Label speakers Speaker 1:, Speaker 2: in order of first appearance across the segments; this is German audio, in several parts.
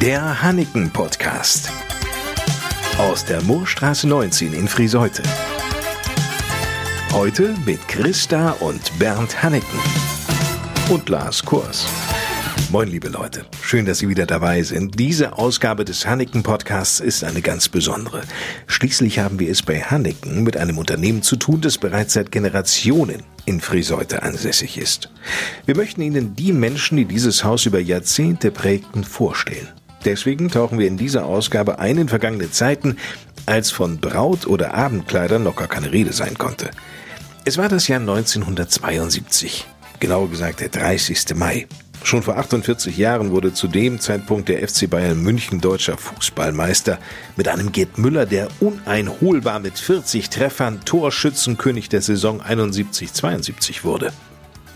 Speaker 1: Der Hanneken Podcast. Aus der Moorstraße 19 in Friseute. Heute mit Christa und Bernd Hanneken. Und Lars Kurs. Moin, liebe Leute. Schön, dass Sie wieder dabei sind. Diese Ausgabe des Hanneken Podcasts ist eine ganz besondere. Schließlich haben wir es bei Hanneken mit einem Unternehmen zu tun, das bereits seit Generationen in Friseute ansässig ist. Wir möchten Ihnen die Menschen, die dieses Haus über Jahrzehnte prägten, vorstellen. Deswegen tauchen wir in dieser Ausgabe ein in vergangene Zeiten, als von Braut- oder Abendkleidern gar keine Rede sein konnte. Es war das Jahr 1972, genauer gesagt der 30. Mai. Schon vor 48 Jahren wurde zu dem Zeitpunkt der FC Bayern München deutscher Fußballmeister mit einem Gerd Müller, der uneinholbar mit 40 Treffern Torschützenkönig der Saison 71-72 wurde.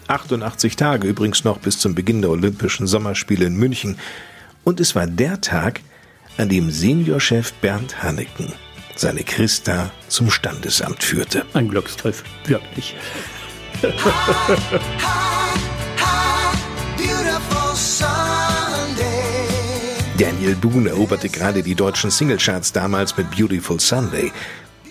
Speaker 1: 88 Tage übrigens noch bis zum Beginn der Olympischen Sommerspiele in München. Und es war der Tag, an dem Seniorchef Bernd Hanneken seine Christa zum Standesamt führte.
Speaker 2: Ein Glücksgriff, wirklich.
Speaker 1: Daniel Boone eroberte gerade die deutschen Singlecharts damals mit Beautiful Sunday.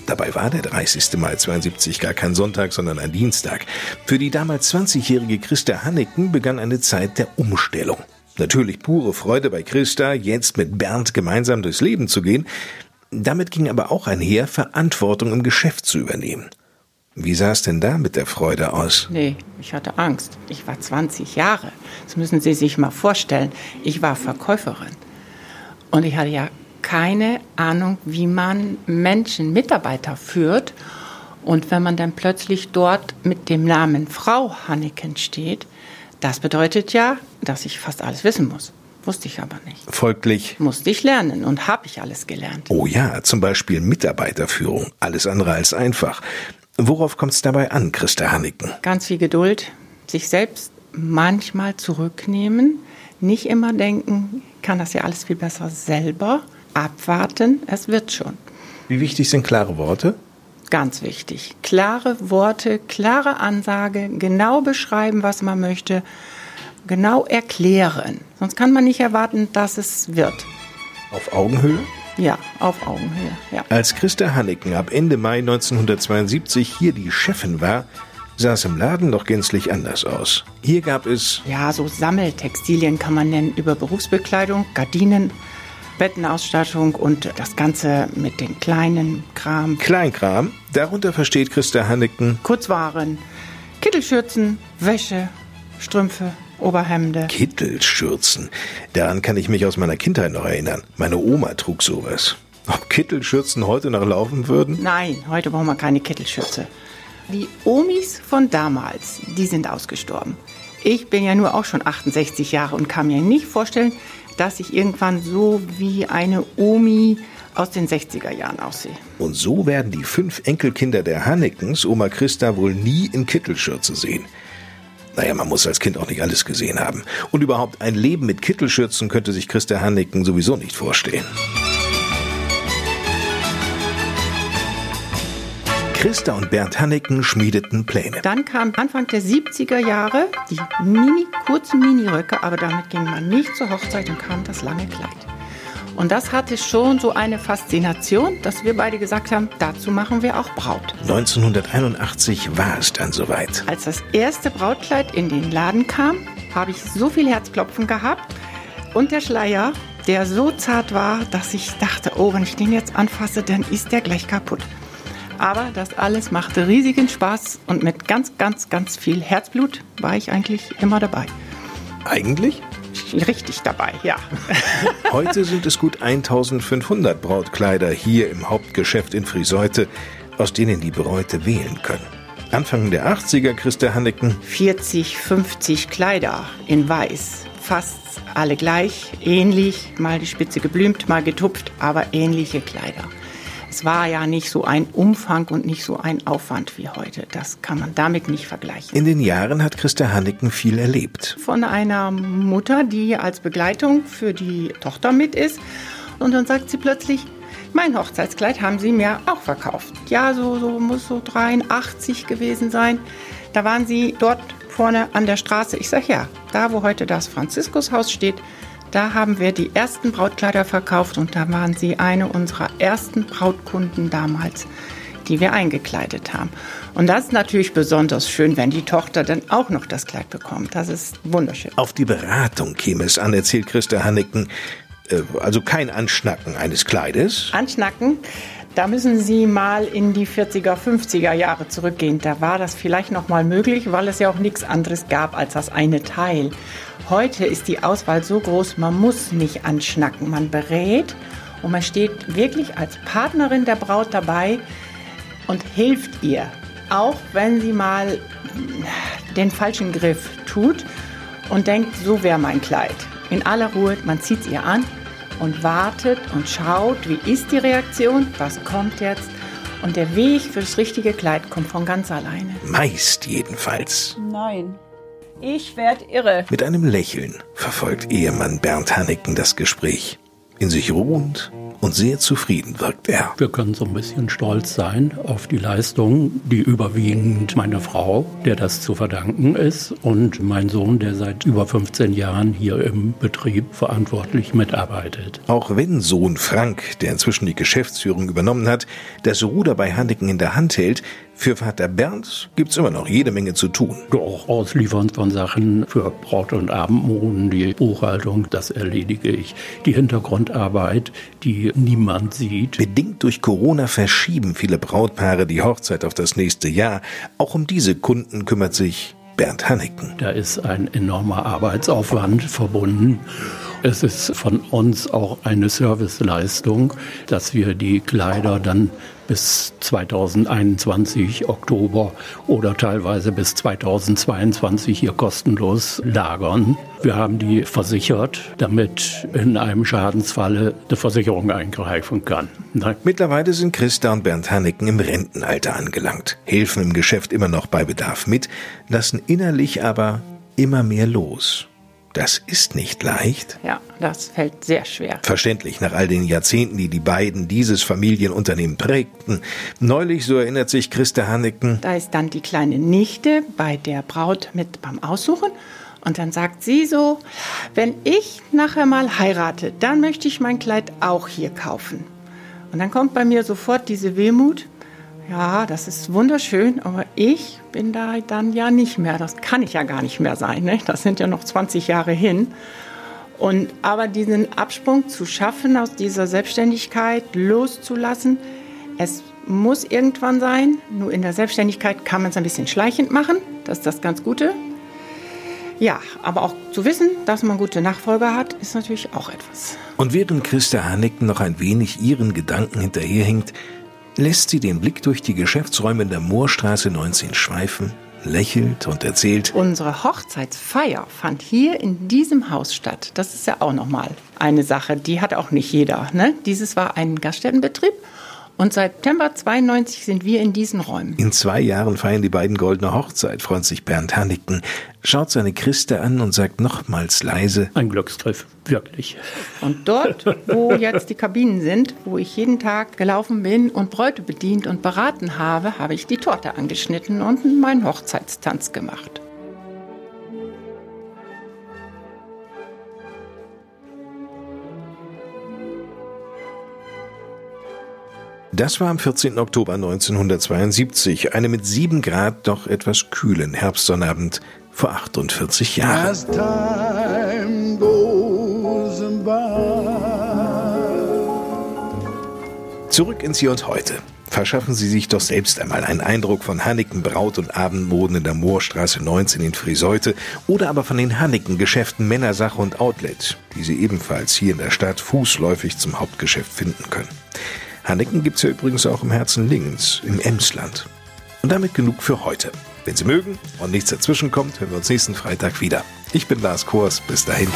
Speaker 1: Dabei war der 30. Mai 72 gar kein Sonntag, sondern ein Dienstag. Für die damals 20-jährige Christa Hanneken begann eine Zeit der Umstellung. Natürlich pure Freude bei Christa, jetzt mit Bernd gemeinsam durchs Leben zu gehen. Damit ging aber auch einher, Verantwortung im Geschäft zu übernehmen. Wie sah es denn da mit der Freude aus?
Speaker 3: Nee, ich hatte Angst. Ich war 20 Jahre. Das müssen Sie sich mal vorstellen. Ich war Verkäuferin. Und ich hatte ja keine Ahnung, wie man Menschen, Mitarbeiter führt. Und wenn man dann plötzlich dort mit dem Namen Frau Hanneken steht, das bedeutet ja, dass ich fast alles wissen muss. Wusste ich aber nicht.
Speaker 1: Folglich
Speaker 3: Musste ich lernen und habe ich alles gelernt.
Speaker 1: Oh ja, zum Beispiel Mitarbeiterführung. Alles andere als einfach. Worauf kommt es dabei an, Christa Hanneken?
Speaker 3: Ganz viel Geduld, sich selbst manchmal zurücknehmen, nicht immer denken, kann das ja alles viel besser selber, abwarten, es wird schon.
Speaker 1: Wie wichtig sind klare Worte?
Speaker 3: Ganz wichtig. Klare Worte, klare Ansage, genau beschreiben, was man möchte, genau erklären. Sonst kann man nicht erwarten, dass es wird.
Speaker 1: Auf Augenhöhe?
Speaker 3: Ja, auf Augenhöhe. Ja.
Speaker 1: Als Christa Hanneken ab Ende Mai 1972 hier die Chefin war, sah es im Laden noch gänzlich anders aus. Hier gab es
Speaker 3: ja, so Sammeltextilien kann man nennen über Berufsbekleidung, Gardinen, Bettenausstattung und das Ganze mit den kleinen Kram.
Speaker 1: Kleinkram. Darunter versteht Christa Hanneken
Speaker 3: Kurzwaren, Kittelschürzen, Wäsche, Strümpfe, Oberhemde.
Speaker 1: Kittelschürzen. Daran kann ich mich aus meiner Kindheit noch erinnern. Meine Oma trug sowas. Ob Kittelschürzen heute noch laufen würden?
Speaker 3: Nein, heute brauchen wir keine Kittelschürze. Die Omis von damals, die sind ausgestorben. Ich bin ja nur auch schon 68 Jahre und kann mir nicht vorstellen, dass ich irgendwann so wie eine Omi aus den 60er Jahren aussehe.
Speaker 1: Und so werden die fünf Enkelkinder der Hannekens Oma Christa wohl nie in Kittelschürze sehen. Naja, man muss als Kind auch nicht alles gesehen haben. Und überhaupt ein Leben mit Kittelschürzen könnte sich Christa Hanneken sowieso nicht vorstellen. Christa und Bernd Hanneken schmiedeten Pläne.
Speaker 3: Dann kam Anfang der 70er Jahre die mini, kurzen Miniröcke, aber damit ging man nicht zur Hochzeit und kam das lange Kleid. Und das hatte schon so eine Faszination, dass wir beide gesagt haben, dazu machen wir auch Braut.
Speaker 1: 1981 war es dann soweit.
Speaker 3: Als das erste Brautkleid in den Laden kam, habe ich so viel Herzklopfen gehabt und der Schleier, der so zart war, dass ich dachte, oh, wenn ich den jetzt anfasse, dann ist der gleich kaputt. Aber das alles machte riesigen Spaß und mit ganz, ganz, ganz viel Herzblut war ich eigentlich immer dabei.
Speaker 1: Eigentlich?
Speaker 3: Richtig dabei, ja.
Speaker 1: Heute sind es gut 1500 Brautkleider hier im Hauptgeschäft in Friseute, aus denen die Bräute wählen können. Anfang der 80er, Christa Hanneken.
Speaker 3: 40, 50 Kleider in weiß. Fast alle gleich, ähnlich, mal die Spitze geblümt, mal getupft, aber ähnliche Kleider. Es war ja nicht so ein Umfang und nicht so ein Aufwand wie heute. Das kann man damit nicht vergleichen.
Speaker 1: In den Jahren hat Christa Hanneken viel erlebt.
Speaker 3: Von einer Mutter, die als Begleitung für die Tochter mit ist. Und dann sagt sie plötzlich, mein Hochzeitskleid haben sie mir auch verkauft. Ja, so, so muss so 83 gewesen sein. Da waren sie dort vorne an der Straße. Ich sage ja, da wo heute das Franziskushaus steht, da haben wir die ersten Brautkleider verkauft und da waren sie eine unserer ersten Brautkunden damals, die wir eingekleidet haben. Und das ist natürlich besonders schön, wenn die Tochter dann auch noch das Kleid bekommt. Das ist wunderschön.
Speaker 1: Auf die Beratung käme es an, erzählt Christa Hanneken. Äh, also kein Anschnacken eines Kleides.
Speaker 3: Anschnacken, da müssen Sie mal in die 40er, 50er Jahre zurückgehen. Da war das vielleicht noch mal möglich, weil es ja auch nichts anderes gab als das eine Teil. Heute ist die Auswahl so groß, man muss nicht anschnacken. Man berät und man steht wirklich als Partnerin der Braut dabei und hilft ihr. Auch wenn sie mal den falschen Griff tut und denkt, so wäre mein Kleid. In aller Ruhe, man zieht es ihr an und wartet und schaut, wie ist die Reaktion, was kommt jetzt. Und der Weg für das richtige Kleid kommt von ganz alleine.
Speaker 1: Meist jedenfalls.
Speaker 3: Nein, ich werde irre.
Speaker 1: Mit einem Lächeln verfolgt Ehemann Bernd Hanneken das Gespräch. In sich ruhend und sehr zufrieden wirkt er.
Speaker 2: Wir können so ein bisschen stolz sein auf die Leistung, die überwiegend meine Frau, der das zu verdanken ist, und mein Sohn, der seit über 15 Jahren hier im Betrieb verantwortlich mitarbeitet.
Speaker 1: Auch wenn Sohn Frank, der inzwischen die Geschäftsführung übernommen hat, das Ruder bei Hanneken in der Hand hält, für Vater Bernd gibt's immer noch jede Menge zu tun.
Speaker 2: Doch, Ausliefern von Sachen für Braut- und Abendmoden, die Buchhaltung, das erledige ich. Die Hintergrundarbeit, die niemand sieht.
Speaker 1: Bedingt durch Corona verschieben viele Brautpaare die Hochzeit auf das nächste Jahr. Auch um diese Kunden kümmert sich Bernd Hanneken.
Speaker 2: Da ist ein enormer Arbeitsaufwand verbunden. Es ist von uns auch eine Serviceleistung, dass wir die Kleider dann bis 2021 Oktober oder teilweise bis 2022 hier kostenlos lagern. Wir haben die versichert, damit in einem Schadensfalle die Versicherung eingreifen kann.
Speaker 1: Nein. Mittlerweile sind Christa und Bernd Hanneken im Rentenalter angelangt, helfen im Geschäft immer noch bei Bedarf mit, lassen innerlich aber immer mehr los. Das ist nicht leicht.
Speaker 3: Ja, das fällt sehr schwer.
Speaker 1: Verständlich, nach all den Jahrzehnten, die die beiden dieses Familienunternehmen prägten. Neulich, so erinnert sich Christa Hanneken.
Speaker 3: Da ist dann die kleine Nichte bei der Braut mit beim Aussuchen. Und dann sagt sie so, wenn ich nachher mal heirate, dann möchte ich mein Kleid auch hier kaufen. Und dann kommt bei mir sofort diese Wehmut, ja, das ist wunderschön, aber ich bin da dann ja nicht mehr. Das kann ich ja gar nicht mehr sein. Ne? Das sind ja noch 20 Jahre hin. Und aber diesen Absprung zu schaffen, aus dieser Selbstständigkeit loszulassen, es muss irgendwann sein. Nur in der Selbstständigkeit kann man es ein bisschen schleichend machen. Das ist das ganz Gute. Ja, aber auch zu wissen, dass man gute Nachfolger hat, ist natürlich auch etwas.
Speaker 1: Und während Christa Hannecken noch ein wenig ihren Gedanken hinterherhinkt, lässt sie den Blick durch die Geschäftsräume in der Moorstraße 19 schweifen, lächelt und erzählt.
Speaker 3: Unsere Hochzeitsfeier fand hier in diesem Haus statt. Das ist ja auch nochmal eine Sache, die hat auch nicht jeder. Ne? Dieses war ein Gaststättenbetrieb und seit September 92 sind wir in diesen Räumen.
Speaker 1: In zwei Jahren feiern die beiden goldene Hochzeit, freut sich Bernd Hanniken, schaut seine Christe an und sagt nochmals leise.
Speaker 2: Ein Glückstreff, wirklich.
Speaker 3: Und dort, wo jetzt die Kabinen sind, wo ich jeden Tag gelaufen bin und Bräute bedient und beraten habe, habe ich die Torte angeschnitten und meinen Hochzeitstanz gemacht.
Speaker 1: Das war am 14. Oktober 1972, eine mit 7 Grad doch etwas kühlen Herbstsonnabend vor 48 Jahren. Zurück ins Hier und Heute. Verschaffen Sie sich doch selbst einmal einen Eindruck von Hanneken Braut- und Abendmoden in der Moorstraße 19 in Friseute oder aber von den Hanneken Geschäften Männersache und Outlet, die Sie ebenfalls hier in der Stadt fußläufig zum Hauptgeschäft finden können. Hanneken gibt's ja übrigens auch im Herzen Lingens, im Emsland. Und damit genug für heute. Wenn Sie mögen und nichts dazwischen kommt, hören wir uns nächsten Freitag wieder. Ich bin Lars Kors. Bis dahin.